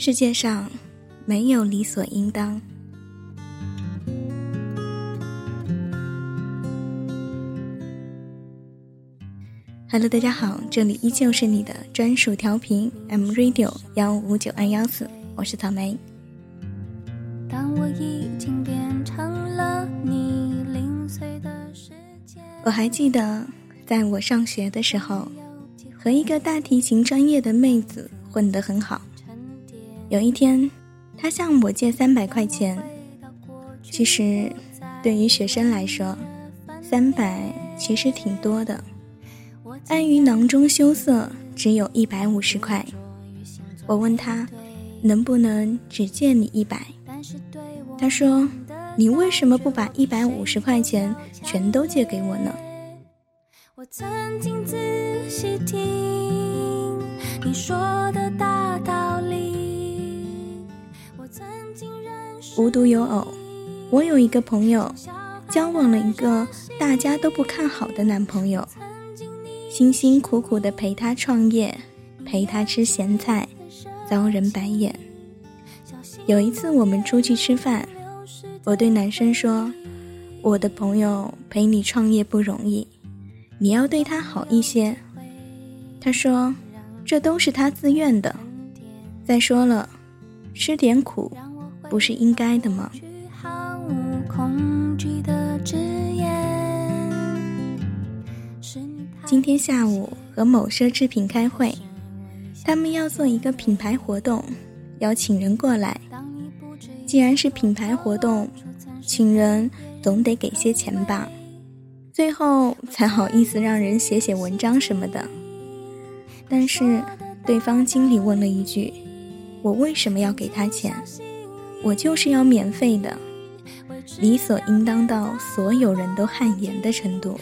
世界上没有理所应当。Hello，大家好，这里依旧是你的专属调频 M Radio 幺五九二幺四，我是草莓。当我已经变成了你零碎的世界，我还记得，在我上学的时候，和一个大提琴专业的妹子混得很好。有一天，他向我借三百块钱。其实，对于学生来说，三百其实挺多的。碍于囊中羞涩，只有一百五十块。我问他，能不能只借你一百？他说：“你为什么不把一百五十块钱全都借给我呢？”我曾经仔细听你说的大道无独有偶，我有一个朋友，交往了一个大家都不看好的男朋友，辛辛苦苦的陪他创业，陪他吃咸菜，遭人白眼。有一次我们出去吃饭，我对男生说：“我的朋友陪你创业不容易，你要对他好一些。”他说：“这都是他自愿的。再说了，吃点苦。”不是应该的吗？今天下午和某奢侈品开会，他们要做一个品牌活动，邀请人过来。既然是品牌活动，请人总得给些钱吧，最后才好意思让人写写文章什么的。但是对方经理问了一句：“我为什么要给他钱？”我就是要免费的，理所应当到所有人都汗颜的程度。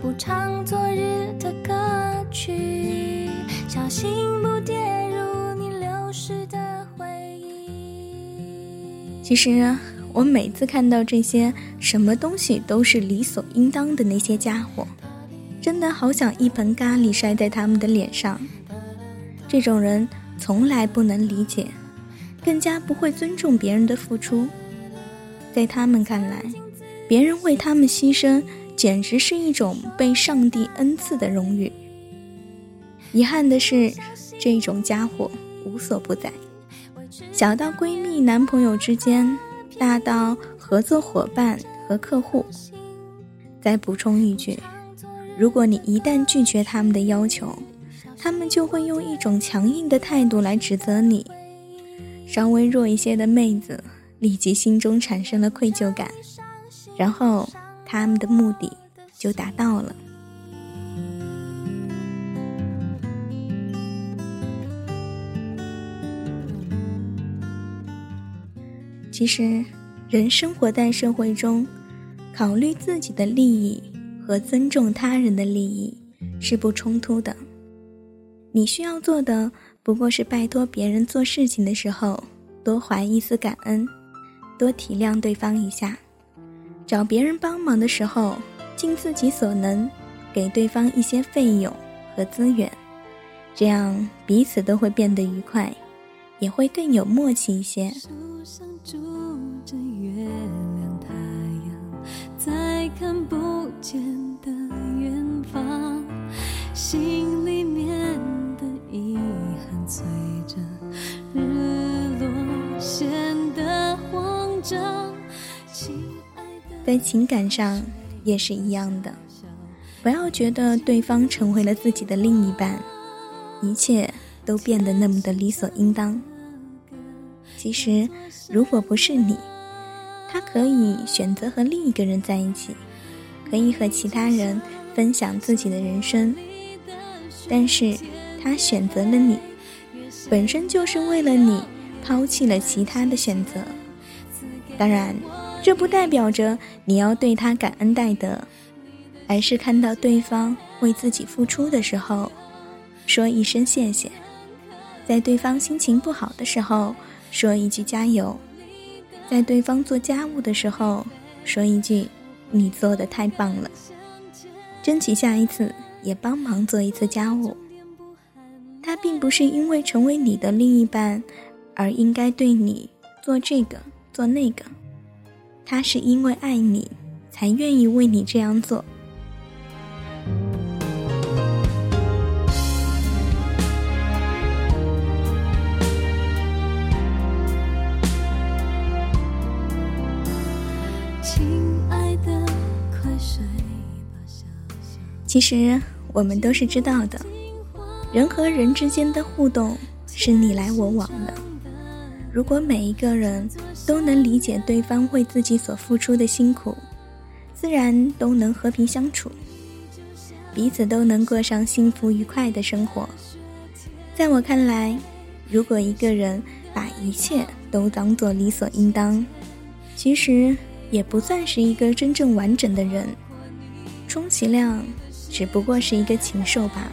不唱昨日的歌曲，小心不跌入你流失的回忆。其实，我每次看到这些什么东西都是理所应当的那些家伙，真的好想一盆咖喱摔在他们的脸上。这种人。从来不能理解，更加不会尊重别人的付出。在他们看来，别人为他们牺牲，简直是一种被上帝恩赐的荣誉。遗憾的是，这种家伙无所不在，小到闺蜜、男朋友之间，大到合作伙伴和客户。再补充一句，如果你一旦拒绝他们的要求，他们就会用一种强硬的态度来指责你，稍微弱一些的妹子立即心中产生了愧疚感，然后他们的目的就达到了。其实，人生活在社会中，考虑自己的利益和尊重他人的利益是不冲突的。你需要做的不过是拜托别人做事情的时候，多怀一丝感恩，多体谅对方一下；找别人帮忙的时候，尽自己所能，给对方一些费用和资源，这样彼此都会变得愉快，也会更有默契一些。树上住着月亮太阳，在看不见显得慌张。在情感上也是一样的，不要觉得对方成为了自己的另一半，一切都变得那么的理所应当。其实，如果不是你，他可以选择和另一个人在一起，可以和其他人分享自己的人生，但是。他选择了你，本身就是为了你抛弃了其他的选择。当然，这不代表着你要对他感恩戴德，而是看到对方为自己付出的时候，说一声谢谢；在对方心情不好的时候，说一句加油；在对方做家务的时候，说一句你做的太棒了。争取下一次也帮忙做一次家务。他并不是因为成为你的另一半，而应该对你做这个做那个，他是因为爱你，才愿意为你这样做。其实我们都是知道的，人和人之间的互动是你来我往的。如果每一个人都能理解对方为自己所付出的辛苦，自然都能和平相处，彼此都能过上幸福愉快的生活。在我看来，如果一个人把一切都当做理所应当，其实也不算是一个真正完整的人，充其量。只不过是一个禽兽罢了。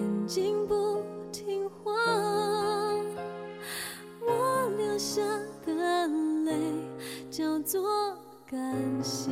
心不听话，我流下的泪叫做感谢。